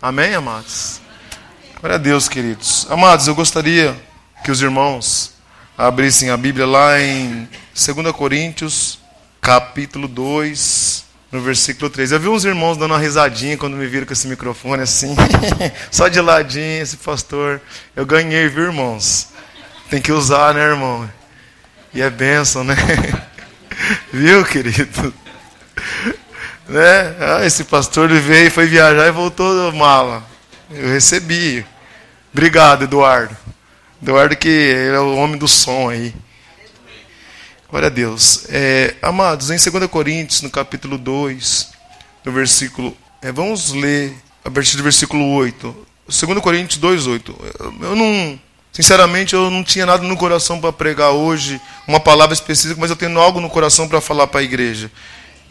Amém, amados? Glória a Deus, queridos. Amados, eu gostaria que os irmãos abrissem a Bíblia lá em 2 Coríntios, capítulo 2, no versículo 3. Eu vi uns irmãos dando uma risadinha quando me viram com esse microfone assim, só de ladinho, esse pastor. Eu ganhei, viu, irmãos? Tem que usar, né, irmão? E é bênção, né? Viu, querido? Né? Ah, esse pastor ele veio, foi viajar e voltou mala. Eu recebi. Obrigado, Eduardo. Eduardo que é o homem do som aí. Glória a Deus. É, amados, em 2 Coríntios, no capítulo 2, no versículo. É, vamos ler a partir do versículo 8. 2 Coríntios 2, 8. Eu não. Sinceramente, eu não tinha nada no coração para pregar hoje, uma palavra específica, mas eu tenho algo no coração para falar para a igreja.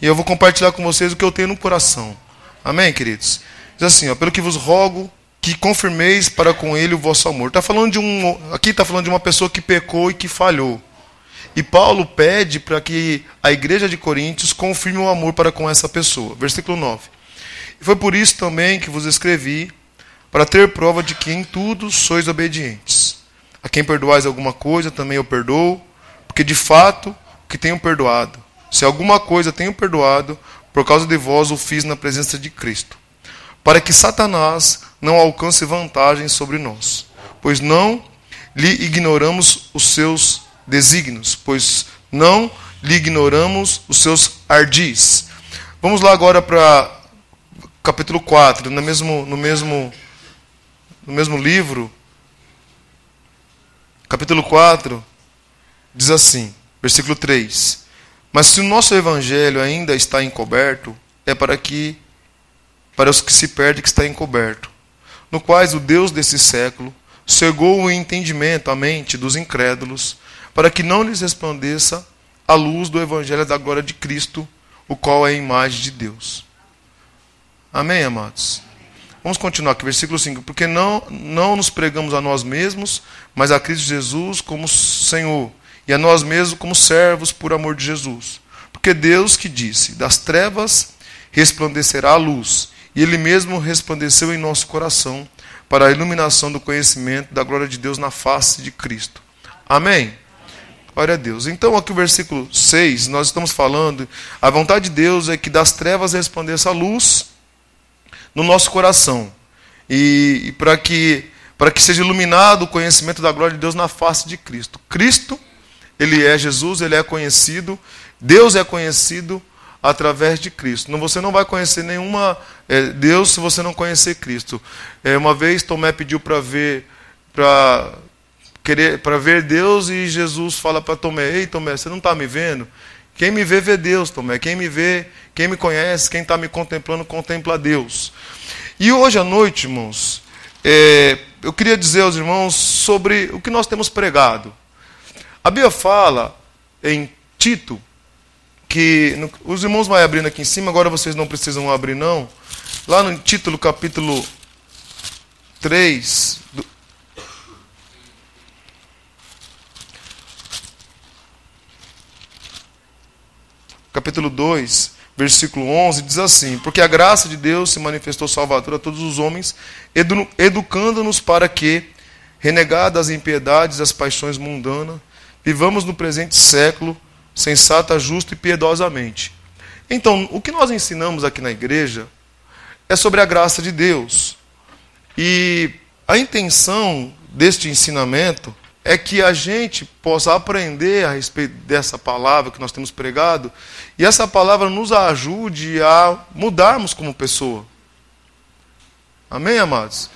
E eu vou compartilhar com vocês o que eu tenho no coração. Amém, queridos? Diz assim, ó, pelo que vos rogo que confirmeis para com ele o vosso amor. Tá falando de um, aqui está falando de uma pessoa que pecou e que falhou. E Paulo pede para que a igreja de Coríntios confirme o amor para com essa pessoa. Versículo 9. E foi por isso também que vos escrevi, para ter prova de que em tudo sois obedientes. A quem perdoais alguma coisa, também eu perdoo, porque de fato o que tenho perdoado se alguma coisa tenho perdoado, por causa de vós o fiz na presença de Cristo, para que Satanás não alcance vantagem sobre nós, pois não lhe ignoramos os seus desígnios, pois não lhe ignoramos os seus ardis. Vamos lá agora para capítulo 4, no mesmo, no mesmo, no mesmo livro, capítulo 4, diz assim, versículo 3. Mas se o nosso evangelho ainda está encoberto, é para que para os que se perdem que está encoberto, no quais o Deus desse século cegou o entendimento, a mente dos incrédulos, para que não lhes resplandeça a luz do evangelho da glória de Cristo, o qual é a imagem de Deus. Amém, amados. Vamos continuar aqui, versículo 5. Porque não, não nos pregamos a nós mesmos, mas a Cristo Jesus como Senhor e a nós mesmos como servos por amor de Jesus. Porque Deus que disse: Das trevas resplandecerá a luz, e Ele mesmo resplandeceu em nosso coração para a iluminação do conhecimento da glória de Deus na face de Cristo. Amém? Glória a Deus. Então, aqui o versículo 6, nós estamos falando, a vontade de Deus é que das trevas resplandeça a luz no nosso coração. E, e para que para que seja iluminado o conhecimento da glória de Deus na face de Cristo. Cristo ele é Jesus, ele é conhecido, Deus é conhecido através de Cristo. Não, você não vai conhecer nenhuma é, Deus se você não conhecer Cristo. É, uma vez Tomé pediu para ver, para querer, para ver Deus e Jesus fala para Tomé: Ei, Tomé, você não está me vendo? Quem me vê vê Deus, Tomé. Quem me vê, quem me conhece, quem está me contemplando contempla Deus. E hoje à noite, irmãos, é, eu queria dizer aos irmãos sobre o que nós temos pregado. A Bíblia fala em Tito, que os irmãos vão abrindo aqui em cima, agora vocês não precisam abrir não. Lá no título, capítulo 3, do, capítulo 2, versículo 11, diz assim: Porque a graça de Deus se manifestou salvadora a todos os homens, edu, educando-nos para que, renegadas as impiedades, as paixões mundanas, Vivamos no presente século sensata, justo e piedosamente. Então, o que nós ensinamos aqui na igreja é sobre a graça de Deus. E a intenção deste ensinamento é que a gente possa aprender a respeito dessa palavra que nós temos pregado e essa palavra nos ajude a mudarmos como pessoa. Amém, amados?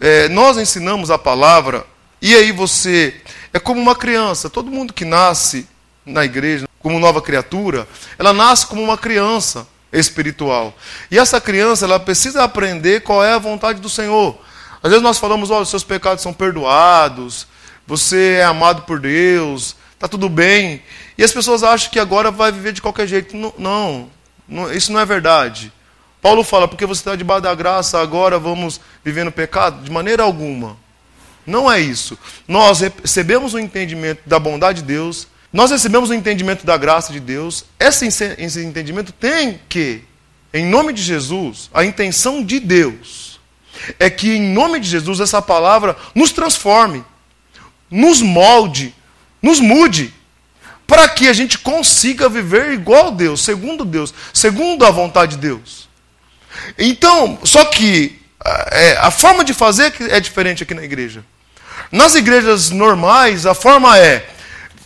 É, nós ensinamos a palavra e aí você é como uma criança. Todo mundo que nasce na igreja como nova criatura, ela nasce como uma criança espiritual. E essa criança, ela precisa aprender qual é a vontade do Senhor. Às vezes nós falamos, olha, os seus pecados são perdoados, você é amado por Deus, está tudo bem. E as pessoas acham que agora vai viver de qualquer jeito. Não, não isso não é verdade. Paulo fala, porque você está debaixo da graça, agora vamos viver no pecado? De maneira alguma. Não é isso. Nós recebemos o entendimento da bondade de Deus, nós recebemos o entendimento da graça de Deus. Esse, entendimento tem que, em nome de Jesus, a intenção de Deus é que, em nome de Jesus, essa palavra nos transforme, nos molde, nos mude, para que a gente consiga viver igual a Deus, segundo Deus, segundo a vontade de Deus. Então, só que é, a forma de fazer é diferente aqui na igreja. Nas igrejas normais, a forma é: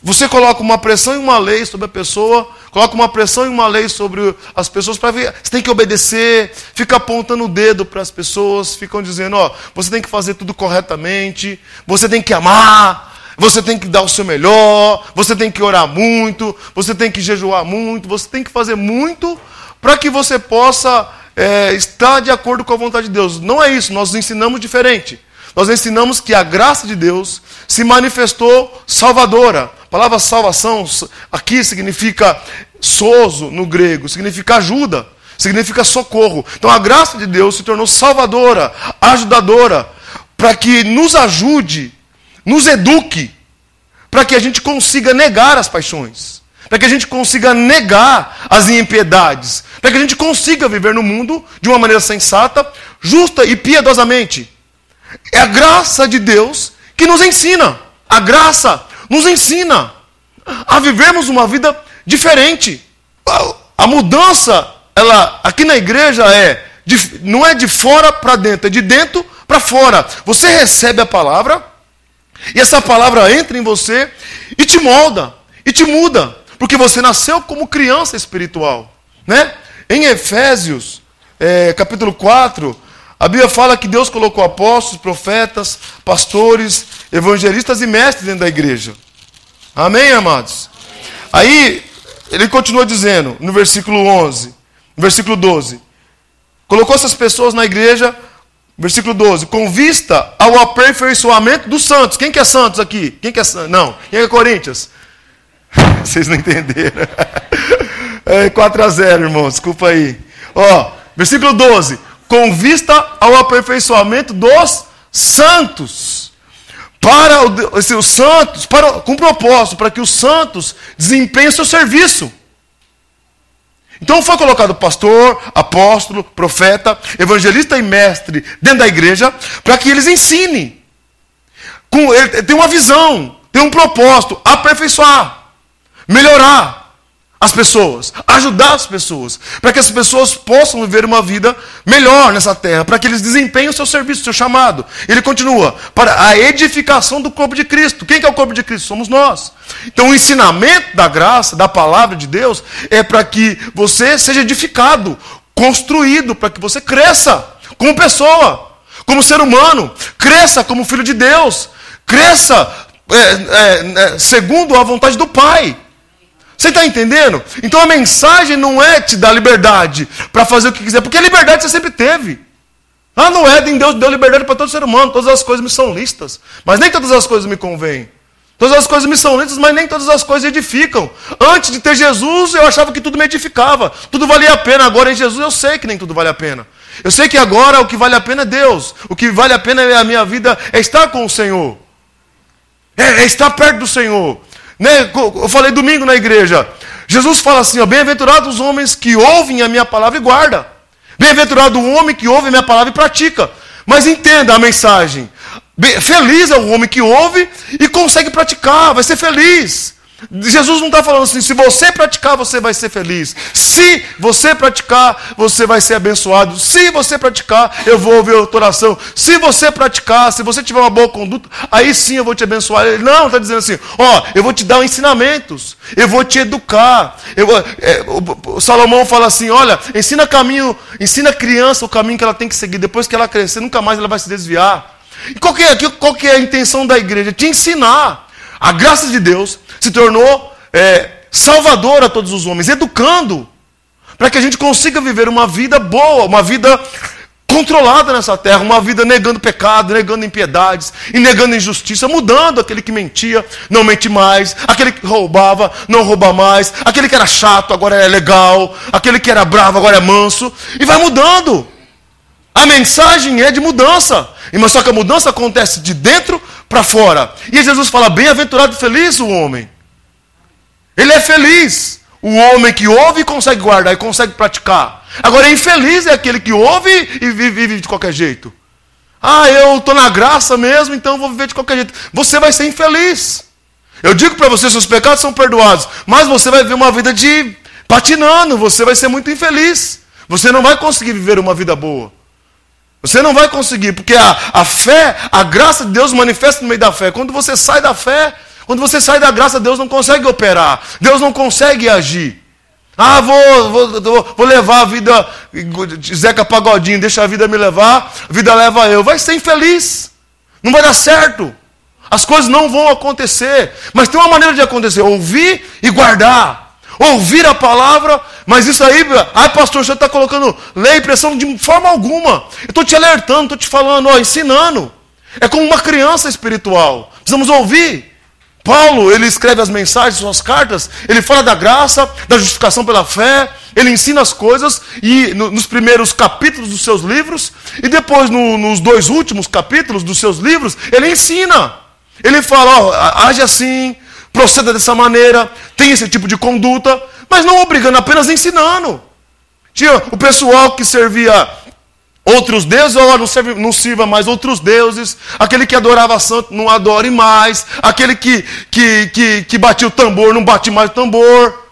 você coloca uma pressão e uma lei sobre a pessoa, coloca uma pressão e uma lei sobre as pessoas para ver. Você tem que obedecer, fica apontando o dedo para as pessoas, ficam dizendo: ó, você tem que fazer tudo corretamente, você tem que amar, você tem que dar o seu melhor, você tem que orar muito, você tem que jejuar muito, você tem que fazer muito para que você possa é, estar de acordo com a vontade de Deus. Não é isso, nós ensinamos diferente. Nós ensinamos que a graça de Deus se manifestou salvadora. A palavra salvação aqui significa sozo no grego, significa ajuda, significa socorro. Então a graça de Deus se tornou salvadora, ajudadora, para que nos ajude, nos eduque, para que a gente consiga negar as paixões, para que a gente consiga negar as impiedades, para que a gente consiga viver no mundo de uma maneira sensata, justa e piedosamente. É a graça de Deus que nos ensina. A graça nos ensina a vivermos uma vida diferente. A mudança, ela aqui na igreja é de, não é de fora para dentro, é de dentro para fora. Você recebe a palavra e essa palavra entra em você e te molda e te muda, porque você nasceu como criança espiritual, né? Em Efésios, é, capítulo 4, a Bíblia fala que Deus colocou apóstolos, profetas, pastores, evangelistas e mestres dentro da igreja. Amém, amados? Aí, ele continua dizendo, no versículo 11, no versículo 12: Colocou essas pessoas na igreja, versículo 12, com vista ao aperfeiçoamento dos santos. Quem que é santos aqui? Quem que é santos? Não. Quem é Corinthians? Vocês não entenderam. É 4 a 0, irmão, desculpa aí. Ó, versículo 12 com vista ao aperfeiçoamento dos santos. Para os santos, para, com propósito, para que os santos desempenhem seu serviço. Então foi colocado pastor, apóstolo, profeta, evangelista e mestre dentro da igreja para que eles ensinem. Com, ele tem uma visão, tem um propósito, aperfeiçoar, melhorar as pessoas, ajudar as pessoas, para que as pessoas possam viver uma vida melhor nessa terra, para que eles desempenhem o seu serviço, o seu chamado. Ele continua, para a edificação do corpo de Cristo. Quem que é o corpo de Cristo? Somos nós. Então o ensinamento da graça, da palavra de Deus, é para que você seja edificado, construído, para que você cresça como pessoa, como ser humano, cresça como filho de Deus, cresça é, é, é, segundo a vontade do Pai. Você está entendendo? Então a mensagem não é te dar liberdade para fazer o que quiser, porque a liberdade você sempre teve. Lá no Éden, Deus deu liberdade para todo ser humano, todas as coisas me são listas, mas nem todas as coisas me convêm. Todas as coisas me são listas, mas nem todas as coisas edificam. Antes de ter Jesus, eu achava que tudo me edificava, tudo valia a pena. Agora em Jesus, eu sei que nem tudo vale a pena. Eu sei que agora o que vale a pena é Deus. O que vale a pena é a minha vida, é estar com o Senhor. É, é estar perto do Senhor. Né? Eu falei domingo na igreja. Jesus fala assim: bem-aventurados os homens que ouvem a minha palavra e guardam. Bem-aventurado o homem que ouve a minha palavra e pratica. Mas entenda a mensagem. Feliz é o homem que ouve e consegue praticar, vai ser feliz. Jesus não está falando assim, se você praticar, você vai ser feliz. Se você praticar, você vai ser abençoado. Se você praticar, eu vou ouvir a oração. Se você praticar, se você tiver uma boa conduta, aí sim eu vou te abençoar. Ele não está dizendo assim, ó, eu vou te dar ensinamentos, eu vou te educar. Eu, é, o Salomão fala assim, olha, ensina caminho, ensina a criança o caminho que ela tem que seguir. Depois que ela crescer, nunca mais ela vai se desviar. E qual que é, qual que é a intenção da igreja? Te ensinar. A graça de Deus se tornou é, salvador a todos os homens, educando, para que a gente consiga viver uma vida boa, uma vida controlada nessa terra, uma vida negando pecado, negando impiedades e negando injustiça, mudando aquele que mentia, não mente mais, aquele que roubava, não rouba mais, aquele que era chato, agora é legal, aquele que era bravo, agora é manso, e vai mudando. A mensagem é de mudança, mas só que a mudança acontece de dentro para fora. E Jesus fala: bem-aventurado e feliz o homem. Ele é feliz. O homem que ouve e consegue guardar e consegue praticar. Agora, infeliz é aquele que ouve e vive, de qualquer jeito. Ah, eu estou na graça mesmo, então vou viver de qualquer jeito. Você vai ser infeliz. Eu digo para você, seus pecados são perdoados, mas você vai viver uma vida de patinando, você vai ser muito infeliz. Você não vai conseguir viver uma vida boa. Você não vai conseguir, porque a, a fé, a graça de Deus manifesta no meio da fé. Quando você sai da fé, quando você sai da graça, Deus não consegue operar, Deus não consegue agir. Ah, vou, vou, vou levar a vida, Zeca Pagodinho, deixa a vida me levar, a vida leva eu. Vai ser infeliz, não vai dar certo. As coisas não vão acontecer, mas tem uma maneira de acontecer: ouvir e guardar. Ouvir a palavra, mas isso aí, ai pastor, você está colocando lei e pressão de forma alguma. Eu estou te alertando, estou te falando, ó, ensinando. É como uma criança espiritual. Precisamos ouvir. Paulo, ele escreve as mensagens, suas cartas, ele fala da graça, da justificação pela fé, ele ensina as coisas e no, nos primeiros capítulos dos seus livros e depois no, nos dois últimos capítulos dos seus livros, ele ensina. Ele fala, ó, age assim, proceda dessa maneira, tem esse tipo de conduta, mas não obrigando, apenas ensinando. Tinha o pessoal que servia outros deuses, ó, não, serve, não sirva mais outros deuses. Aquele que adorava santo, não adore mais. Aquele que, que, que, que batia o tambor, não bate mais o tambor.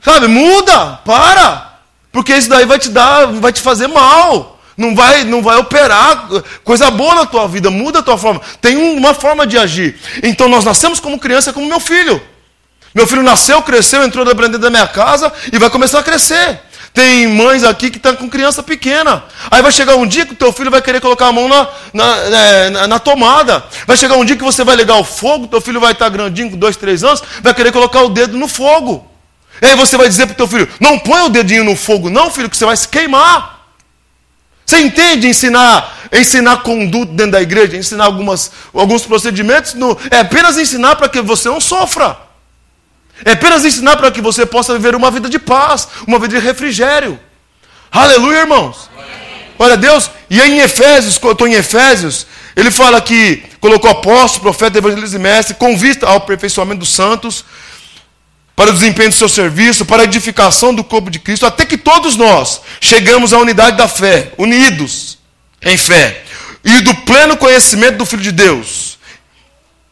Sabe, muda, para. Porque isso daí vai te dar, vai te fazer mal não vai, não vai operar coisa boa na tua vida, muda a tua forma. Tem uma forma de agir. Então nós nascemos como criança, como meu filho. Meu filho nasceu, cresceu, entrou dentro da minha casa e vai começar a crescer. Tem mães aqui que estão com criança pequena. Aí vai chegar um dia que o teu filho vai querer colocar a mão na, na, é, na, na tomada. Vai chegar um dia que você vai ligar o fogo, teu filho vai estar grandinho, com dois, três anos, vai querer colocar o dedo no fogo. E aí você vai dizer para o teu filho, não põe o dedinho no fogo não, filho, que você vai se queimar. Você entende ensinar, ensinar conduta dentro da igreja, ensinar algumas, alguns procedimentos? No, é apenas ensinar para que você não sofra. É apenas ensinar para que você possa viver uma vida de paz, uma vida de refrigério. Aleluia, irmãos. Olha Deus, e aí em Efésios, eu estou em Efésios, ele fala que colocou apóstolo, profeta, evangelista e mestre, com vista ao aperfeiçoamento dos santos, para o desempenho do seu serviço, para a edificação do corpo de Cristo, até que todos nós chegamos à unidade da fé, unidos em fé, e do pleno conhecimento do Filho de Deus,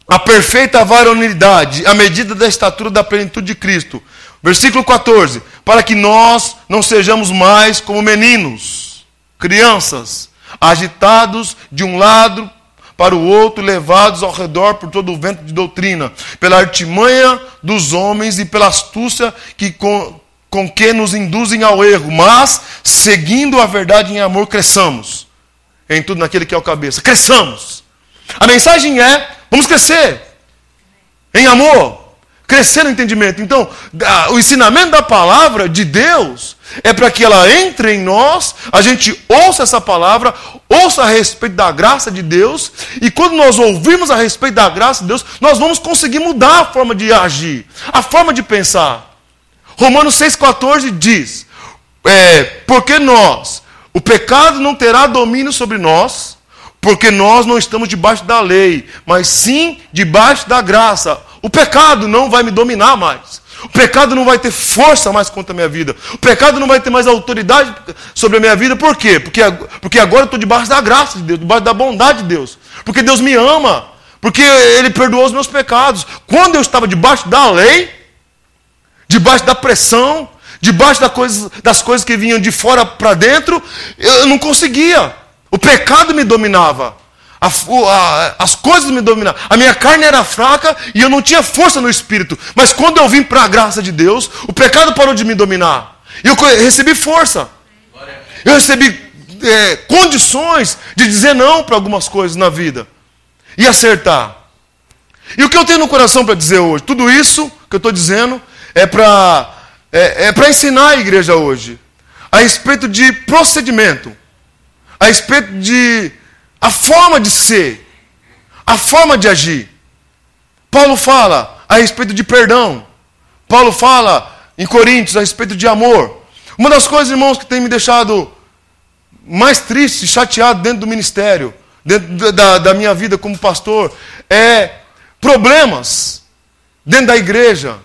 a perfeita varonilidade, a medida da estatura da plenitude de Cristo. Versículo 14: Para que nós não sejamos mais como meninos, crianças, agitados de um lado para o outro, levados ao redor por todo o vento de doutrina, pela artimanha dos homens e pela astúcia que com, com que nos induzem ao erro, mas, seguindo a verdade em amor, cresçamos em tudo naquele que é o cabeça. Cresçamos. A mensagem é: vamos crescer em amor, crescer no entendimento. Então, o ensinamento da palavra de Deus é para que ela entre em nós, a gente ouça essa palavra, ouça a respeito da graça de Deus, e quando nós ouvirmos a respeito da graça de Deus, nós vamos conseguir mudar a forma de agir, a forma de pensar. Romanos 6,14 diz: é, Porque nós, o pecado não terá domínio sobre nós, porque nós não estamos debaixo da lei, mas sim debaixo da graça. O pecado não vai me dominar mais. O pecado não vai ter força mais contra a minha vida. O pecado não vai ter mais autoridade sobre a minha vida. Por quê? Porque, porque agora eu estou debaixo da graça de Deus, debaixo da bondade de Deus. Porque Deus me ama. Porque Ele perdoou os meus pecados. Quando eu estava debaixo da lei, debaixo da pressão, debaixo da coisa, das coisas que vinham de fora para dentro, eu não conseguia. O pecado me dominava. A, a, as coisas me dominavam. A minha carne era fraca e eu não tinha força no espírito. Mas quando eu vim para a graça de Deus, o pecado parou de me dominar. Eu recebi força. Eu recebi é, condições de dizer não para algumas coisas na vida e acertar. E o que eu tenho no coração para dizer hoje? Tudo isso que eu estou dizendo é para é, é ensinar a igreja hoje a respeito de procedimento, a respeito de a forma de ser, a forma de agir. Paulo fala a respeito de perdão. Paulo fala em Coríntios a respeito de amor. Uma das coisas, irmãos, que tem me deixado mais triste, chateado dentro do ministério, dentro da, da minha vida como pastor, é problemas dentro da igreja.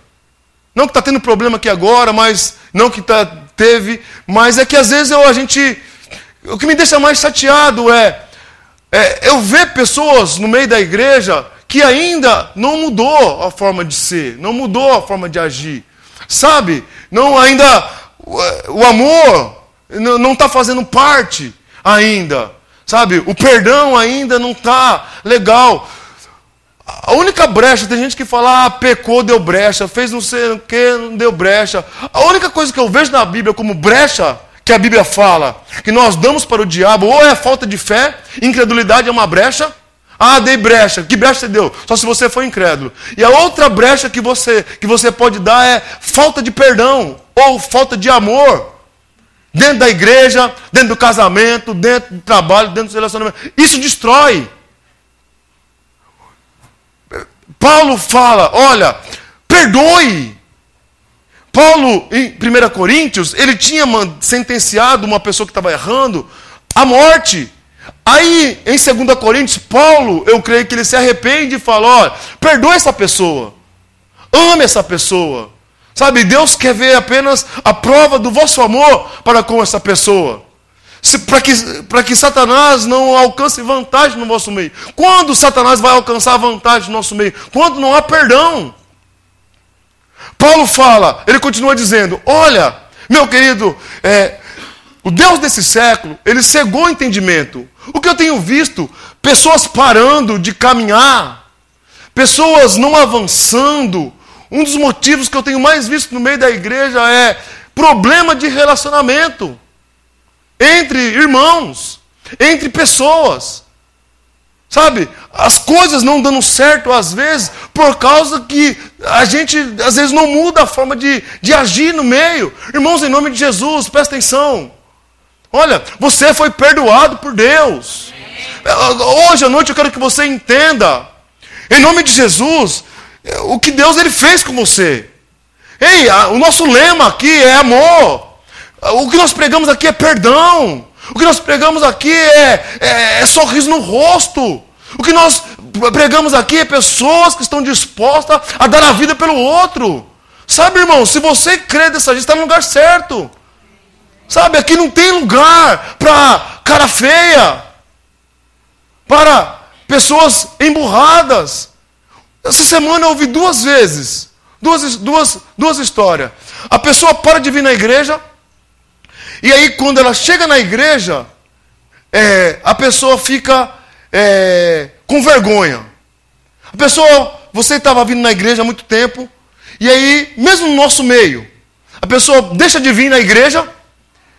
Não que está tendo problema aqui agora, mas não que tá, teve, mas é que às vezes eu, a gente. O que me deixa mais chateado é é, eu vejo pessoas no meio da igreja que ainda não mudou a forma de ser, não mudou a forma de agir. Sabe? Não ainda o amor não está fazendo parte ainda. Sabe? O perdão ainda não está legal. A única brecha, tem gente que fala, ah, pecou, deu brecha, fez não sei o que, não deu brecha. A única coisa que eu vejo na Bíblia como brecha, que a Bíblia fala, que nós damos para o diabo, ou é falta de fé, incredulidade é uma brecha, ah, dei brecha. Que brecha você deu? Só se você for incrédulo. E a outra brecha que você, que você pode dar é falta de perdão ou falta de amor. Dentro da igreja, dentro do casamento, dentro do trabalho, dentro do relacionamento. Isso destrói. Paulo fala: olha, perdoe. Paulo, em 1 Coríntios, ele tinha sentenciado uma pessoa que estava errando à morte. Aí, em 2 Coríntios, Paulo, eu creio que ele se arrepende e fala: perdoe essa pessoa, ame essa pessoa. Sabe, Deus quer ver apenas a prova do vosso amor para com essa pessoa. Para que, para que Satanás não alcance vantagem no vosso meio. Quando Satanás vai alcançar vantagem no nosso meio? Quando não há perdão. Paulo fala, ele continua dizendo: Olha, meu querido, é, o Deus desse século, ele cegou o entendimento. O que eu tenho visto? Pessoas parando de caminhar, pessoas não avançando. Um dos motivos que eu tenho mais visto no meio da igreja é problema de relacionamento entre irmãos, entre pessoas. Sabe? As coisas não dando certo às vezes por causa que a gente às vezes não muda a forma de, de agir no meio. Irmãos, em nome de Jesus, presta atenção. Olha, você foi perdoado por Deus. Hoje à noite eu quero que você entenda, em nome de Jesus, o que Deus ele fez com você. Ei, o nosso lema aqui é amor. O que nós pregamos aqui é perdão. O que nós pregamos aqui é, é, é sorriso no rosto. O que nós pregamos aqui pessoas que estão dispostas a dar a vida pelo outro. Sabe, irmão, se você crê dessa gente, está no lugar certo. Sabe, aqui não tem lugar para cara feia, para pessoas emburradas. Essa semana eu ouvi duas vezes, duas, duas, duas histórias. A pessoa para de vir na igreja, e aí quando ela chega na igreja, é, a pessoa fica é, com vergonha. A pessoa, você estava vindo na igreja há muito tempo, e aí, mesmo no nosso meio, a pessoa deixa de vir na igreja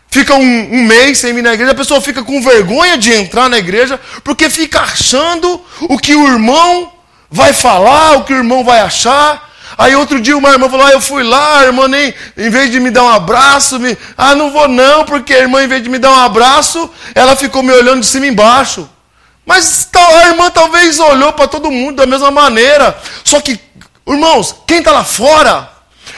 fica um, um, mês sem vir na igreja, a pessoa fica com vergonha de entrar na igreja, porque fica achando o que o irmão vai falar, o que o irmão vai achar. Aí outro dia uma irmã falou: ah, eu fui lá, a irmã nem, em vez de me dar um abraço, me, ah, não vou não, porque a irmã, em vez de me dar um abraço, ela ficou me olhando de cima embaixo. Mas a irmã talvez olhou para todo mundo da mesma maneira. Só que, irmãos, quem está lá fora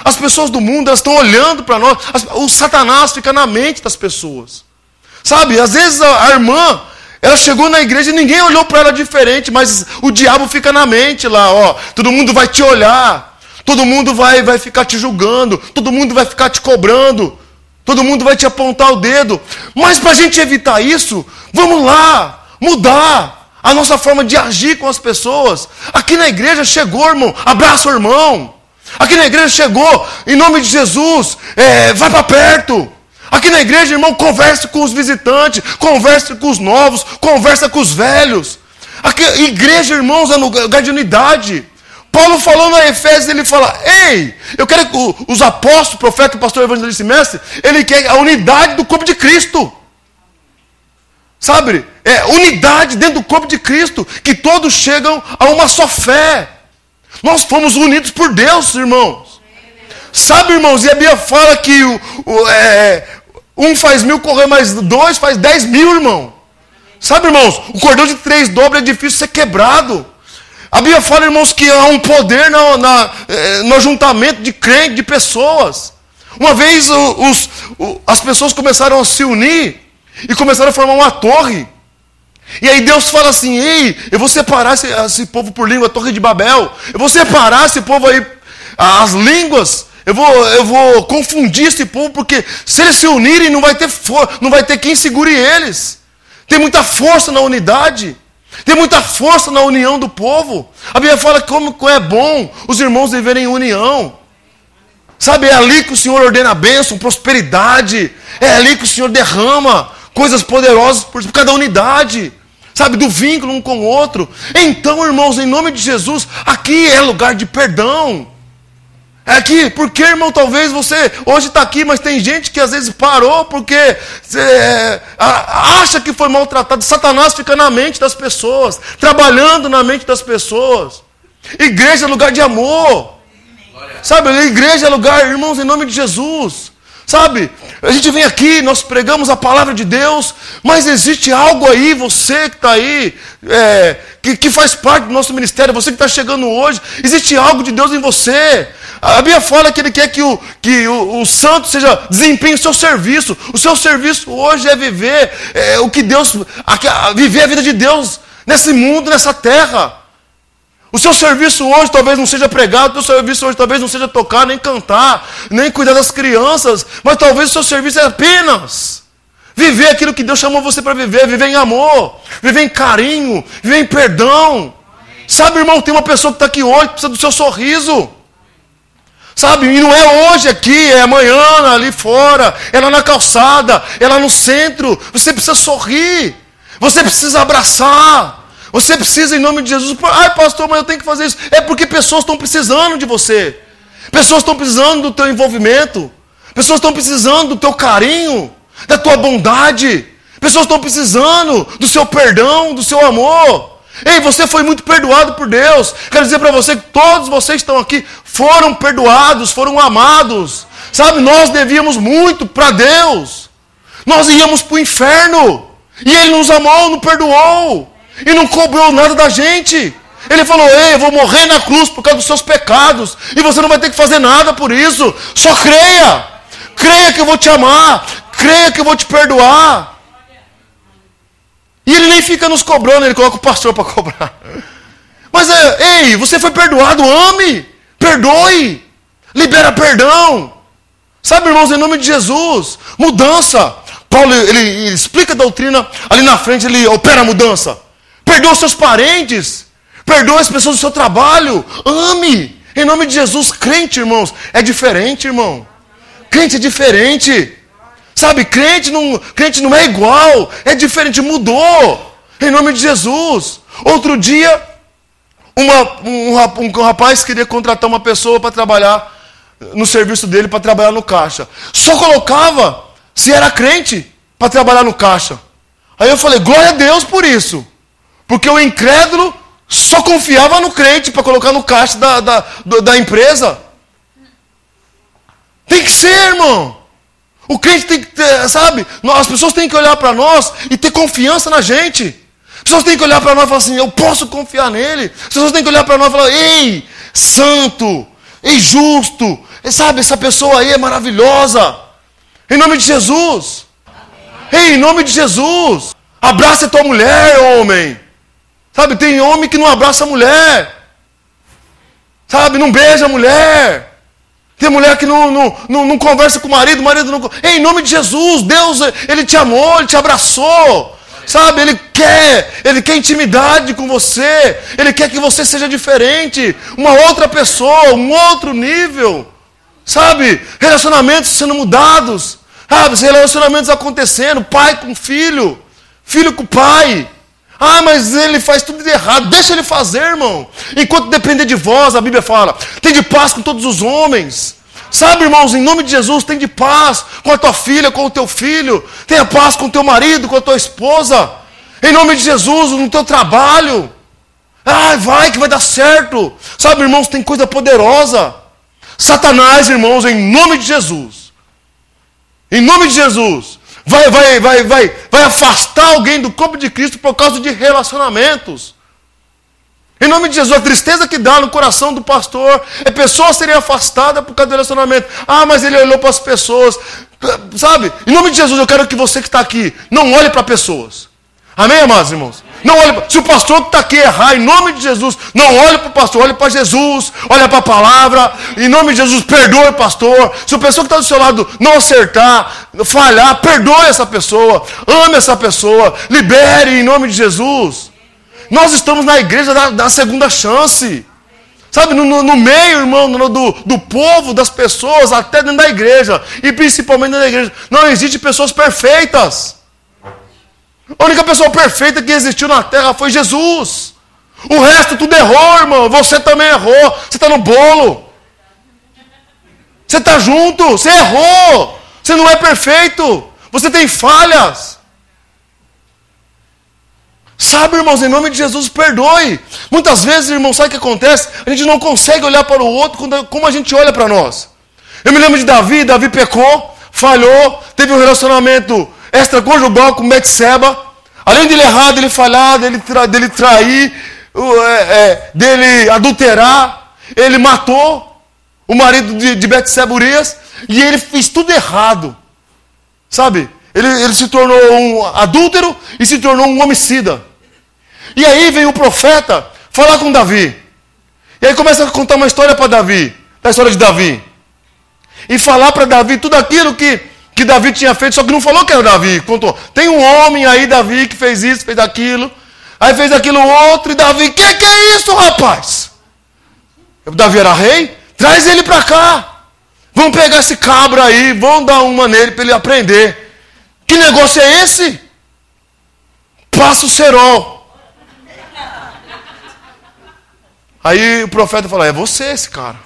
as pessoas do mundo elas estão olhando para nós. O Satanás fica na mente das pessoas. Sabe, às vezes a, a irmã, ela chegou na igreja e ninguém olhou para ela diferente, mas o diabo fica na mente lá, ó. Todo mundo vai te olhar. Todo mundo vai, vai ficar te julgando. Todo mundo vai ficar te cobrando. Todo mundo vai te apontar o dedo. Mas para a gente evitar isso, vamos lá, mudar a nossa forma de agir com as pessoas. Aqui na igreja chegou, irmão. Abraça o irmão. Aqui na igreja chegou, em nome de Jesus, é, vai para perto. Aqui na igreja, irmão, converse com os visitantes, converse com os novos, conversa com os velhos. Aqui, igreja, irmãos, é lugar de unidade. Paulo falou na Efésios, ele fala: Ei, eu quero que os apóstolos, profeta, pastor, evangelista e mestre, ele quer a unidade do corpo de Cristo. Sabe? É unidade dentro do corpo de Cristo, que todos chegam a uma só fé. Nós fomos unidos por Deus, irmãos. Sabe, irmãos, e a Bíblia fala que o, o é, um faz mil correr, mais dois faz dez mil, irmão. Sabe, irmãos, o cordão de três dobras é difícil ser quebrado. A Bíblia fala, irmãos, que há um poder na, na, é, no ajuntamento de crentes, de pessoas. Uma vez os, os, as pessoas começaram a se unir e começaram a formar uma torre. E aí Deus fala assim: Ei, eu vou separar esse, esse povo por língua, a Torre de Babel. Eu vou separar esse povo aí, as línguas. Eu vou, eu vou confundir esse povo, porque se eles se unirem, não vai ter, não vai ter quem segure eles. Tem muita força na unidade. Tem muita força na união do povo. A Bíblia fala como é bom os irmãos viverem em união. Sabe, é ali que o Senhor ordena a bênção, prosperidade. É ali que o Senhor derrama coisas poderosas por cada unidade. Sabe, do vínculo um com o outro. Então, irmãos, em nome de Jesus, aqui é lugar de perdão. É aqui, porque, irmão, talvez você hoje está aqui, mas tem gente que às vezes parou porque é, acha que foi maltratado. Satanás fica na mente das pessoas, trabalhando na mente das pessoas. Igreja é lugar de amor. Sabe, igreja é lugar, irmãos, em nome de Jesus. Sabe, a gente vem aqui, nós pregamos a palavra de Deus, mas existe algo aí, você que está aí, é, que, que faz parte do nosso ministério, você que está chegando hoje, existe algo de Deus em você. A Bíblia fala que Ele quer que o, que o, o santo seja, desempenhe o seu serviço. O seu serviço hoje é viver é, o que Deus, a, a, viver a vida de Deus nesse mundo, nessa terra. O seu serviço hoje talvez não seja pregar, o seu serviço hoje talvez não seja tocar, nem cantar, nem cuidar das crianças, mas talvez o seu serviço é apenas viver aquilo que Deus chamou você para viver, viver em amor, viver em carinho, viver em perdão. Sabe, irmão, tem uma pessoa que está aqui hoje precisa do seu sorriso. Sabe, e não é hoje aqui, é amanhã ali fora, é lá na calçada, é lá no centro. Você precisa sorrir, você precisa abraçar. Você precisa, em nome de Jesus, ai pastor, mas eu tenho que fazer isso. É porque pessoas estão precisando de você. Pessoas estão precisando do teu envolvimento. Pessoas estão precisando do teu carinho, da tua bondade. Pessoas estão precisando do seu perdão, do seu amor. Ei, você foi muito perdoado por Deus. Quero dizer para você que todos vocês que estão aqui foram perdoados, foram amados. Sabe, nós devíamos muito para Deus. Nós íamos para o inferno. E Ele nos amou, nos perdoou. E não cobrou nada da gente. Ele falou: Ei, eu vou morrer na cruz por causa dos seus pecados. E você não vai ter que fazer nada por isso. Só creia. Creia que eu vou te amar. Creia que eu vou te perdoar. E ele nem fica nos cobrando, ele coloca o pastor para cobrar. Mas, é, ei, você foi perdoado, ame. Perdoe. Libera perdão. Sabe, irmãos, em nome de Jesus. Mudança. Paulo, ele, ele explica a doutrina. Ali na frente, ele opera a mudança. Perdoa seus parentes. Perdoa as pessoas do seu trabalho. Ame. Em nome de Jesus, crente, irmãos, é diferente, irmão. Crente é diferente. Sabe, crente não, crente não é igual, é diferente, mudou. Em nome de Jesus. Outro dia, uma, um, um rapaz queria contratar uma pessoa para trabalhar no serviço dele, para trabalhar no caixa. Só colocava se era crente para trabalhar no caixa. Aí eu falei, glória a Deus por isso. Porque o incrédulo só confiava no crente para colocar no caixa da, da, da empresa. Tem que ser, irmão. O crente tem que ter, sabe? As pessoas têm que olhar para nós e ter confiança na gente. As pessoas têm que olhar para nós e falar assim: eu posso confiar nele. As pessoas têm que olhar para nós e falar: ei, santo, ei, justo. Sabe, essa pessoa aí é maravilhosa. Em nome de Jesus. Ei, em nome de Jesus. Abraça tua mulher, homem. Sabe, tem homem que não abraça a mulher. Sabe, não beija a mulher. Tem mulher que não, não, não, não conversa com o marido, o marido não. Em nome de Jesus, Deus, Ele te amou, Ele te abraçou. Sabe, Ele quer, Ele quer intimidade com você, Ele quer que você seja diferente, uma outra pessoa, um outro nível. Sabe, relacionamentos sendo mudados, sabe, relacionamentos acontecendo, pai com filho, filho com pai. Ah, mas ele faz tudo de errado. Deixa ele fazer, irmão. Enquanto depender de vós, a Bíblia fala, tem de paz com todos os homens. Sabe, irmãos, em nome de Jesus, tem de paz com a tua filha, com o teu filho. Tenha paz com o teu marido, com a tua esposa. Em nome de Jesus, no teu trabalho. Ah, vai que vai dar certo. Sabe, irmãos, tem coisa poderosa. Satanás, irmãos, em nome de Jesus. Em nome de Jesus vai, vai, vai, vai, vai afastar alguém do corpo de Cristo por causa de relacionamentos. Em nome de Jesus, a tristeza que dá no coração do pastor é pessoas serem afastadas por causa do relacionamento. Ah, mas ele olhou para as pessoas. Sabe? Em nome de Jesus, eu quero que você que está aqui não olhe para pessoas. Amém, amados irmãos? Não olhe, se o pastor que está aqui errar, em nome de Jesus, não olhe para o pastor, olhe para Jesus, olhe para a palavra, em nome de Jesus, perdoe o pastor. Se a pessoa que está do seu lado não acertar, falhar, perdoe essa pessoa, ame essa pessoa, libere em nome de Jesus. Nós estamos na igreja da, da segunda chance. Sabe, no, no, meio, irmão, no, do, do povo, das pessoas, até dentro da igreja. E principalmente dentro da igreja. Não existe pessoas perfeitas. A única pessoa perfeita que existiu na terra foi Jesus. O resto tudo errou, irmão. Você também errou. Você está no bolo. Você está junto. Você errou. Você não é perfeito. Você tem falhas. Sabe, irmãos, em nome de Jesus, perdoe. Muitas vezes, irmão, sabe o que acontece? A gente não consegue olhar para o outro como a gente olha para nós. Eu me lembro de Davi, Davi pecou, falhou, teve um relacionamento extraconjugal com Betseba. Além de ele errar, dele falhar, dele, tra dele trair, é, é, dele adulterar, ele matou o marido de, de Betseba Urias e ele fez tudo errado. Sabe? Ele, ele se tornou um adúltero e se tornou um homicida. E aí vem o profeta falar com Davi. E aí começa a contar uma história para Davi, da história de Davi. E falar para Davi tudo aquilo que, que Davi tinha feito, só que não falou que era Davi. Contou. Tem um homem aí, Davi, que fez isso, fez aquilo. Aí fez aquilo outro, e Davi, que que é isso, rapaz? Davi era rei? Traz ele para cá. Vamos pegar esse cabra aí, vamos dar uma nele para ele aprender. Que negócio é esse? Passa o cerol. Aí o profeta falou: É você esse cara.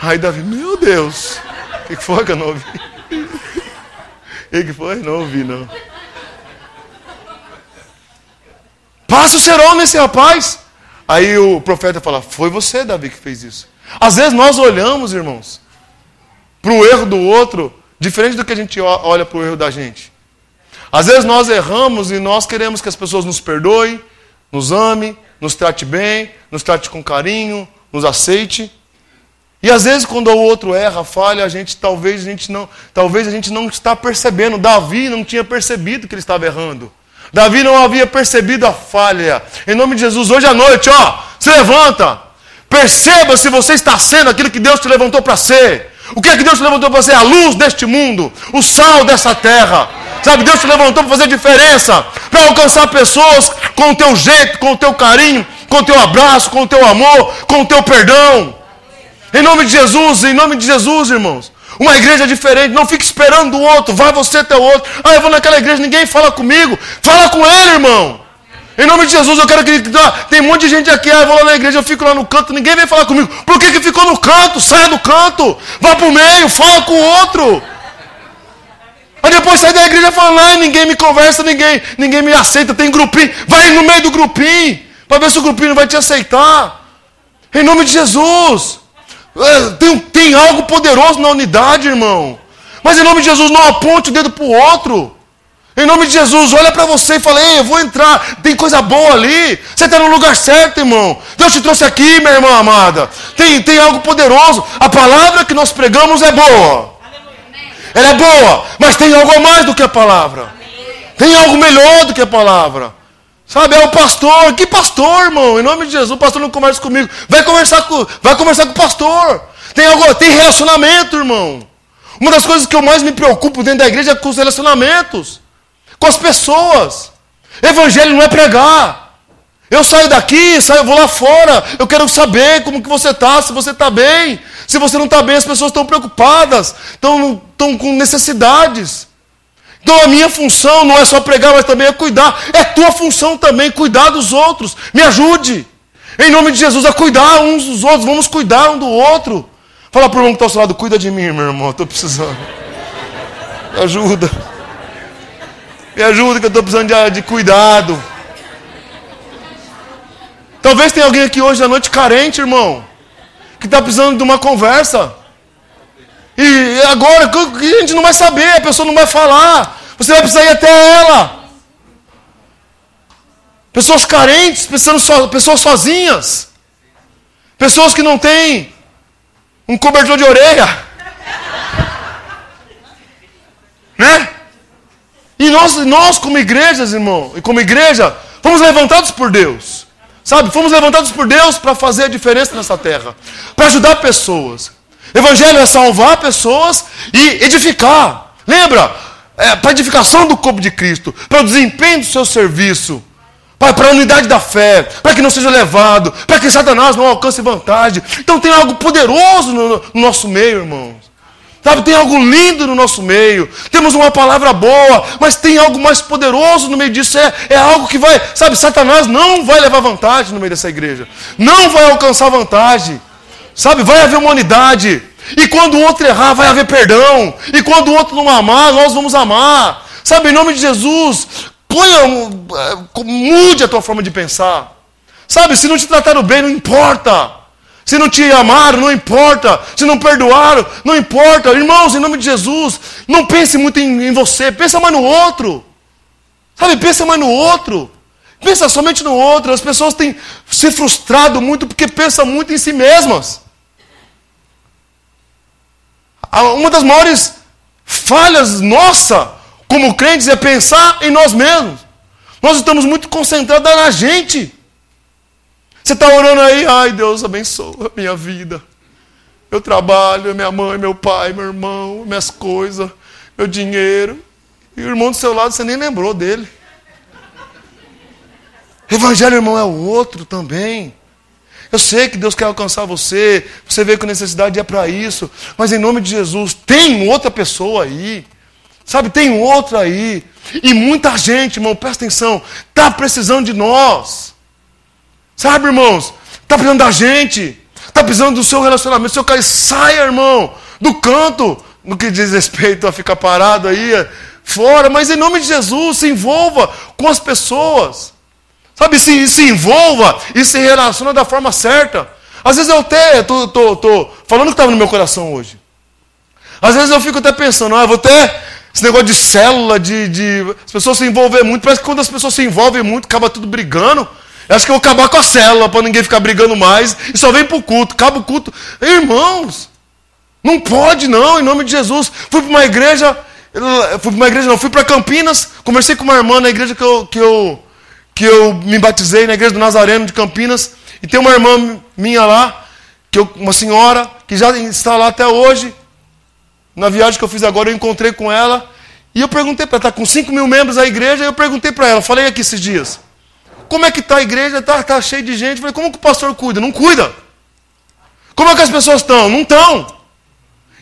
Aí Davi, meu Deus, que foi que eu não ouvi? O que foi? Não ouvi, não. Passa o cerol nesse rapaz. Aí o profeta fala: Foi você, Davi, que fez isso. Às vezes nós olhamos, irmãos, para o erro do outro Diferente do que a gente olha para o erro da gente. Às vezes nós erramos e nós queremos que as pessoas nos perdoem, nos ame, nos trate bem, nos trate com carinho, nos aceite. E às vezes quando o outro erra, falha, a gente talvez a gente não, talvez a gente não está percebendo. Davi não tinha percebido que ele estava errando. Davi não havia percebido a falha. Em nome de Jesus, hoje à noite, ó, se levanta. Perceba se você está sendo aquilo que Deus te levantou para ser. O que é que Deus te levantou para ser? A luz deste mundo, o sal dessa terra. Sabe, Deus te levantou para fazer diferença, para alcançar pessoas com o teu jeito, com o teu carinho, com o teu abraço, com o teu amor, com o teu perdão. Em nome de Jesus, em nome de Jesus, irmãos. Uma igreja diferente, não fique esperando o outro, vai você até o outro. Ah, eu vou naquela igreja, ninguém fala comigo. Fala com ele, irmão. Em nome de Jesus, eu quero que. Tem um monte de gente aqui, ah, eu vou lá na igreja, eu fico lá no canto, ninguém vem falar comigo. Por que, que ficou no canto? Saia do canto, vá para o meio, fala com o outro. Aí depois sai da igreja falando, ah, ninguém me conversa, ninguém, ninguém me aceita, tem grupinho. Vai no meio do grupinho, para ver se o grupinho vai te aceitar. Em nome de Jesus. É, tem, tem algo poderoso na unidade, irmão. Mas em nome de Jesus, não aponte o dedo para o outro. Em nome de Jesus, olha para você e fala: Ei, eu vou entrar, tem coisa boa ali. Você está no lugar certo, irmão. Deus te trouxe aqui, minha irmã amada. Tem, tem algo poderoso. A palavra que nós pregamos é boa. Ela é boa, mas tem algo a mais do que a palavra. Tem algo melhor do que a palavra. Sabe, é o pastor. Que pastor, irmão? Em nome de Jesus, o pastor não conversa comigo. Vai conversar com, vai conversar com o pastor. Tem algo, tem relacionamento, irmão. Uma das coisas que eu mais me preocupo dentro da igreja é com os relacionamentos com as pessoas. Evangelho não é pregar. Eu saio daqui, saio, vou lá fora. Eu quero saber como que você está, se você está bem. Se você não está bem, as pessoas estão preocupadas, estão, estão com necessidades. Então a minha função não é só pregar, mas também é cuidar. É tua função também, cuidar dos outros. Me ajude. Em nome de Jesus, a cuidar uns dos outros. Vamos cuidar um do outro. Fala para o irmão que está ao seu lado, cuida de mim, meu irmão. Estou precisando. Me ajuda. Me ajuda que eu estou precisando de, de cuidado. Talvez tenha alguém aqui hoje à noite carente, irmão. Que está precisando de uma conversa. E agora, a gente não vai saber, a pessoa não vai falar. Você vai precisar ir até ela. Pessoas carentes, so, pessoas sozinhas. Pessoas que não têm um cobertor de orelha. Né? E nós, nós como igrejas, irmão, e como igreja, fomos levantados por Deus. Sabe? Fomos levantados por Deus para fazer a diferença nessa terra, para ajudar pessoas. Evangelho é salvar pessoas e edificar. Lembra? É, para a edificação do corpo de Cristo, para o desempenho do seu serviço. Para a unidade da fé, para que não seja levado, para que Satanás não alcance vantagem. Então tem algo poderoso no, no nosso meio, irmãos. Sabe, tem algo lindo no nosso meio. Temos uma palavra boa, mas tem algo mais poderoso no meio disso. É, é algo que vai, sabe, Satanás não vai levar vantagem no meio dessa igreja. Não vai alcançar vantagem. Sabe, vai haver uma unidade. E quando o outro errar, vai haver perdão. E quando o outro não amar, nós vamos amar. Sabe, em nome de Jesus, ponha, é, mude a tua forma de pensar. Sabe, se não te trataram bem, não importa. Se não te amaram, não importa. Se não perdoaram, não importa. Irmãos, em nome de Jesus, não pense muito em, em você, pensa mais no outro. Sabe, pensa mais no outro. Pensa somente no outro. As pessoas têm se frustrado muito porque pensam muito em si mesmas. Uma das maiores falhas nossa como crentes é pensar em nós mesmos. Nós estamos muito concentrados na gente. Você está orando aí, ai Deus abençoa a minha vida. Meu trabalho, minha mãe, meu pai, meu irmão, minhas coisas, meu dinheiro. E o irmão do seu lado, você nem lembrou dele. Evangelho, irmão, é o outro também. Eu sei que Deus quer alcançar você, você veio com necessidade e é para isso, mas em nome de Jesus, tem outra pessoa aí, sabe, tem outra aí, e muita gente, irmão, presta atenção, está precisando de nós, sabe, irmãos, está precisando da gente, está precisando do seu relacionamento, seu cara, saia, irmão, do canto, no que diz respeito a ficar parado aí, fora, mas em nome de Jesus, se envolva com as pessoas. Sabe, se, se envolva e se relaciona da forma certa. Às vezes eu até tô, tô, tô falando que estava no meu coração hoje. Às vezes eu fico até pensando, ah, vou até esse negócio de célula, de, de as pessoas se envolver muito. Parece que quando as pessoas se envolvem muito, acaba tudo brigando. Eu acho que eu vou acabar com a célula para ninguém ficar brigando mais. E só vem para o culto, acaba o culto. Irmãos, não pode não, em nome de Jesus. Fui para uma igreja, fui para uma igreja não, fui para Campinas, conversei com uma irmã na igreja que eu, que eu que eu me batizei na igreja do Nazareno de Campinas, e tem uma irmã minha lá, que eu, uma senhora, que já está lá até hoje. Na viagem que eu fiz agora, eu encontrei com ela, e eu perguntei para ela, está com 5 mil membros a igreja, e eu perguntei para ela, falei aqui esses dias, como é que está a igreja? Está tá cheio de gente. Eu falei, como que o pastor cuida? Não cuida. Como é que as pessoas estão? Não estão.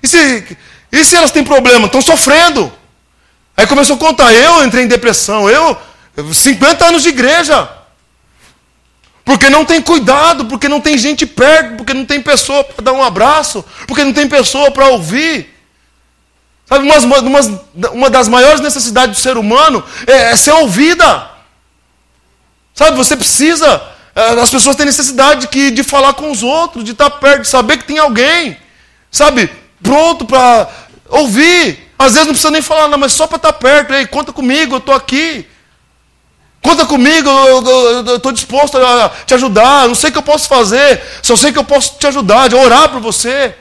E se, e se elas têm problema? Estão sofrendo. Aí começou a contar, eu entrei em depressão, eu 50 anos de igreja. Porque não tem cuidado, porque não tem gente perto, porque não tem pessoa para dar um abraço, porque não tem pessoa para ouvir. Sabe, uma, das maiores necessidades do ser humano é, é ser ouvida. Sabe, você precisa, é, as pessoas têm necessidade de, de falar com os outros, de estar perto, de saber que tem alguém, sabe, pronto para ouvir. Às vezes não precisa nem falar, não, mas só para estar perto, ei, conta comigo, eu estou aqui. Conta comigo, eu estou disposto a te ajudar. Não sei o que eu posso fazer, só sei que eu posso te ajudar, de orar por você.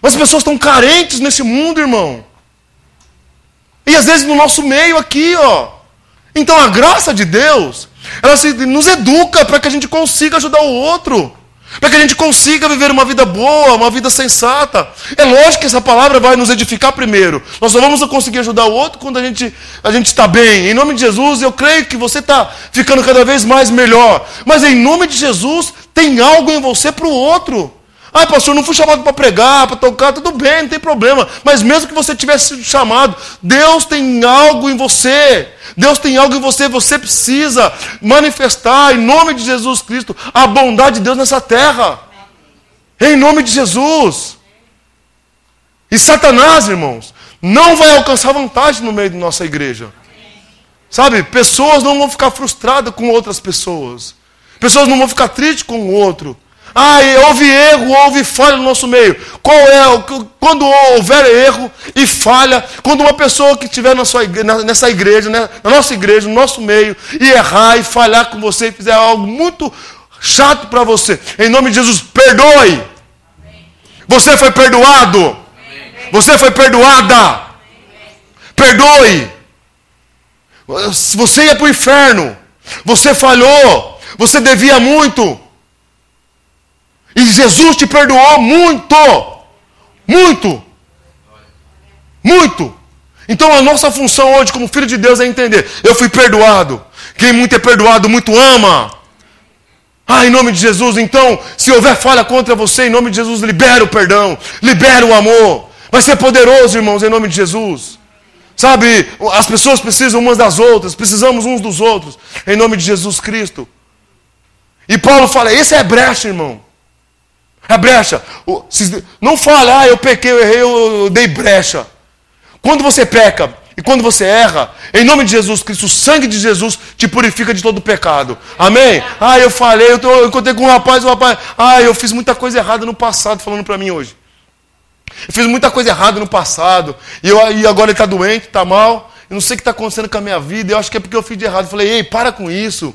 Mas as pessoas estão carentes nesse mundo, irmão. E às vezes no nosso meio aqui, ó. Então a graça de Deus, ela nos educa para que a gente consiga ajudar o outro para que a gente consiga viver uma vida boa, uma vida sensata. É lógico que essa palavra vai nos edificar primeiro. Nós só vamos conseguir ajudar o outro quando a gente, a gente está bem. Em nome de Jesus, eu creio que você está ficando cada vez mais melhor. Mas em nome de Jesus, tem algo em você para o outro. Ah, pastor, não fui chamado para pregar, para tocar, tudo bem, não tem problema. Mas mesmo que você tivesse sido chamado, Deus tem algo em você. Deus tem algo em você, você precisa manifestar, em nome de Jesus Cristo, a bondade de Deus nessa terra. Em nome de Jesus. E Satanás, irmãos, não vai alcançar vantagem no meio da nossa igreja. Sabe, pessoas não vão ficar frustradas com outras pessoas. Pessoas não vão ficar tristes com o outro. Ah, houve erro, houve falha no nosso meio. Qual é? Quando houver erro e falha, quando uma pessoa que estiver na sua igreja, nessa igreja, né, na nossa igreja, no nosso meio, e errar e falhar com você e fizer algo muito chato para você, em nome de Jesus, perdoe. Você foi perdoado. Você foi perdoada. Perdoe. Você ia para o inferno. Você falhou. Você devia muito. E Jesus te perdoou muito. Muito. Muito. Então a nossa função hoje, como filho de Deus, é entender: eu fui perdoado. Quem muito é perdoado, muito ama. Ah, em nome de Jesus, então, se houver falha contra você, em nome de Jesus, libera o perdão, libera o amor. Vai ser poderoso, irmãos, em nome de Jesus. Sabe, as pessoas precisam umas das outras, precisamos uns dos outros, em nome de Jesus Cristo. E Paulo fala: esse é brecha, irmão. É brecha. Não fala, ah, eu pequei, eu errei, eu dei brecha. Quando você peca e quando você erra, em nome de Jesus Cristo, o sangue de Jesus te purifica de todo pecado. Amém? Ah, eu falei, eu, tô, eu encontrei com um rapaz, o um rapaz, ah, eu fiz muita coisa errada no passado, falando para mim hoje. Eu fiz muita coisa errada no passado, e, eu, e agora ele está doente, está mal, eu não sei o que está acontecendo com a minha vida, eu acho que é porque eu fiz de errado. Eu falei, ei, para com isso.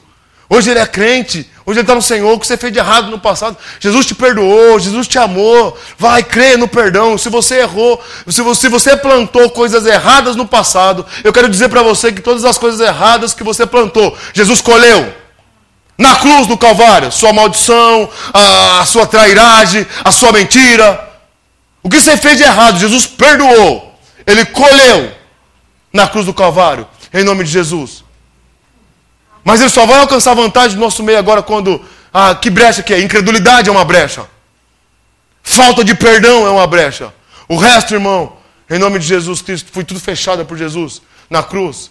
Hoje ele é crente, hoje ele está no Senhor, o que você fez de errado no passado. Jesus te perdoou, Jesus te amou. Vai, crê no perdão. Se você errou, se você, se você plantou coisas erradas no passado, eu quero dizer para você que todas as coisas erradas que você plantou, Jesus colheu. Na cruz do Calvário, sua maldição, a, a sua trairagem, a sua mentira. O que você fez de errado, Jesus perdoou. Ele colheu na cruz do Calvário, em nome de Jesus. Mas ele só vai alcançar vantagem no nosso meio agora quando. Ah, que brecha que é? Incredulidade é uma brecha. Falta de perdão é uma brecha. O resto, irmão, em nome de Jesus Cristo, foi tudo fechado por Jesus na cruz.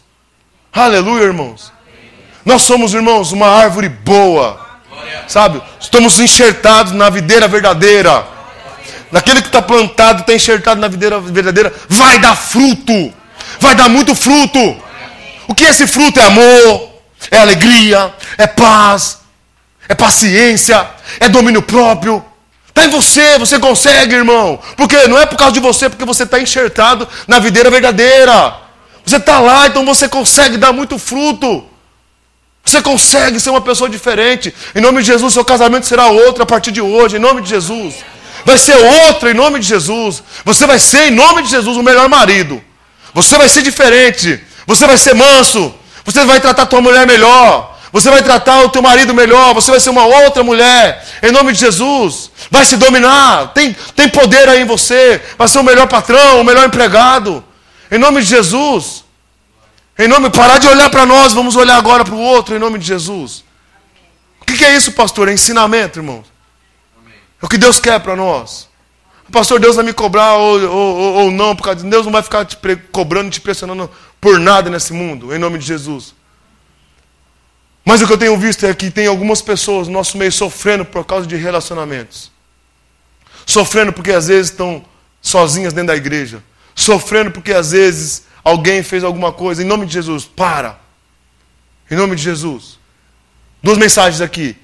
Aleluia, irmãos. Nós somos, irmãos, uma árvore boa. Sabe? Estamos enxertados na videira verdadeira. Naquele que está plantado, está enxertado na videira verdadeira, vai dar fruto. Vai dar muito fruto. O que é esse fruto? É amor, é alegria, é paz, é paciência, é domínio próprio. Está em você, você consegue, irmão. Porque não é por causa de você, porque você está enxertado na videira verdadeira. Você está lá, então você consegue dar muito fruto. Você consegue ser uma pessoa diferente. Em nome de Jesus, seu casamento será outro a partir de hoje, em nome de Jesus. Vai ser outro em nome de Jesus. Você vai ser, em nome de Jesus, o melhor marido. Você vai ser diferente. Você vai ser manso. Você vai tratar tua mulher melhor. Você vai tratar o teu marido melhor. Você vai ser uma outra mulher. Em nome de Jesus. Vai se dominar. Tem, tem poder aí em você. Vai ser o melhor patrão, o melhor empregado. Em nome de Jesus. Em nome, parar de olhar para nós, vamos olhar agora para o outro, em nome de Jesus. O que, que é isso, pastor? É ensinamento, irmãos. É o que Deus quer para nós. Pastor, Deus vai me cobrar ou, ou, ou não, porque Deus não vai ficar te cobrando, te pressionando por nada nesse mundo, em nome de Jesus. Mas o que eu tenho visto é que tem algumas pessoas no nosso meio sofrendo por causa de relacionamentos. Sofrendo porque às vezes estão sozinhas dentro da igreja. Sofrendo porque às vezes alguém fez alguma coisa. Em nome de Jesus, para. Em nome de Jesus. Duas mensagens aqui.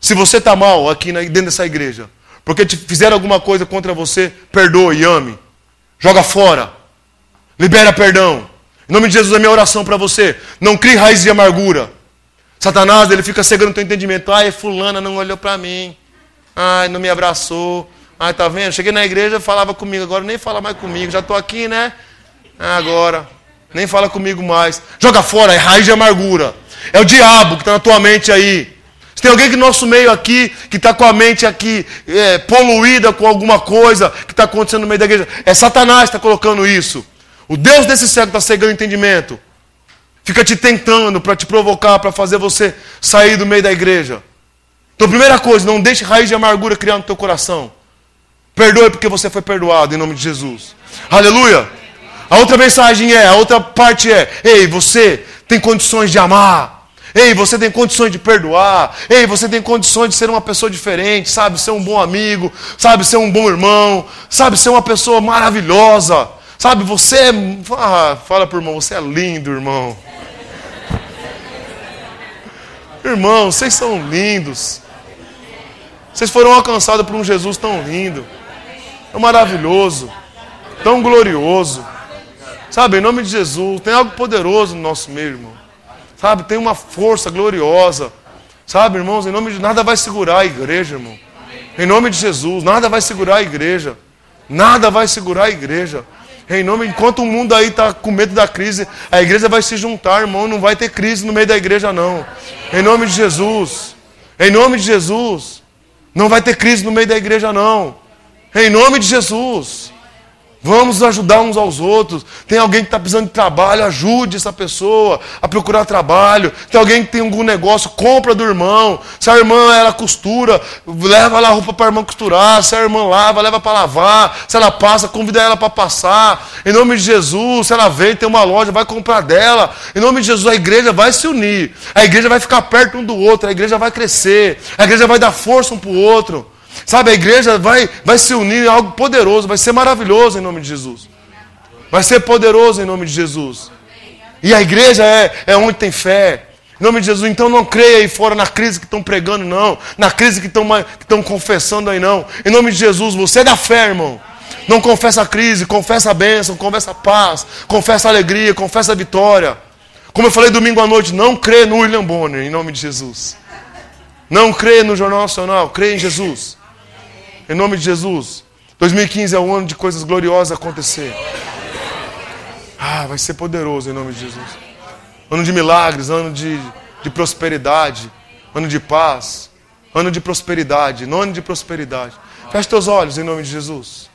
Se você está mal aqui dentro dessa igreja, porque te fizeram alguma coisa contra você, perdoe e ame. Joga fora. Libera perdão. Em nome de Jesus, a minha oração para você. Não crie raiz de amargura. Satanás, ele fica cegando o teu entendimento. Ai, fulana não olhou para mim. Ai, não me abraçou. Ai, tá vendo? Cheguei na igreja, falava comigo. Agora nem fala mais comigo. Já estou aqui, né? Agora. Nem fala comigo mais. Joga fora, é raiz de amargura. É o diabo que está na tua mente aí. Se tem alguém que no nosso meio aqui, que está com a mente aqui é, poluída com alguma coisa que está acontecendo no meio da igreja, é Satanás que está colocando isso. O Deus desse século está cegando o entendimento. Fica te tentando para te provocar, para fazer você sair do meio da igreja. Então, primeira coisa, não deixe raiz de amargura criar no teu coração. Perdoe porque você foi perdoado em nome de Jesus. Aleluia. A outra mensagem é, a outra parte é: ei, você tem condições de amar. Ei, você tem condições de perdoar. Ei, você tem condições de ser uma pessoa diferente, sabe? Ser um bom amigo, sabe? Ser um bom irmão, sabe? Ser uma pessoa maravilhosa. Sabe, você é. Ah, fala pro irmão, você é lindo, irmão. Irmão, vocês são lindos. Vocês foram alcançados por um Jesus tão lindo, tão maravilhoso, tão glorioso. Sabe, em nome de Jesus, tem algo poderoso no nosso meio, irmão. Sabe, tem uma força gloriosa. Sabe, irmãos, em nome de nada vai segurar a igreja, irmão. Em nome de Jesus, nada vai segurar a igreja. Nada vai segurar a igreja. Em nome, enquanto o mundo aí está com medo da crise, a igreja vai se juntar, irmão. Não vai ter crise no meio da igreja, não. Em nome de Jesus. Em nome de Jesus. Não vai ter crise no meio da igreja, não. Em nome de Jesus. Vamos ajudar uns aos outros. Tem alguém que está precisando de trabalho, ajude essa pessoa a procurar trabalho. Tem alguém que tem algum negócio, compra do irmão. Se a irmã ela costura, leva lá a roupa para a irmã costurar. Se a irmã lava, leva para lavar. Se ela passa, convida ela para passar. Em nome de Jesus, se ela vem, tem uma loja, vai comprar dela. Em nome de Jesus, a igreja vai se unir. A igreja vai ficar perto um do outro. A igreja vai crescer. A igreja vai dar força um para o outro. Sabe, a igreja vai, vai se unir em algo poderoso, vai ser maravilhoso em nome de Jesus. Vai ser poderoso em nome de Jesus. E a igreja é, é onde tem fé. Em nome de Jesus, então não creia aí fora na crise que estão pregando, não. Na crise que estão confessando aí, não. Em nome de Jesus, você é da fé, irmão. Não confessa a crise, confessa a bênção, confessa a paz, confessa a alegria, confessa a vitória. Como eu falei domingo à noite, não crê no William Bonner, em nome de Jesus. Não crê no Jornal Nacional, crê em Jesus. Em nome de Jesus. 2015 é um ano de coisas gloriosas acontecer. Ah, vai ser poderoso em nome de Jesus. Ano de milagres, ano de, de prosperidade, ano de paz, ano de prosperidade, ano de prosperidade. Feche teus olhos em nome de Jesus.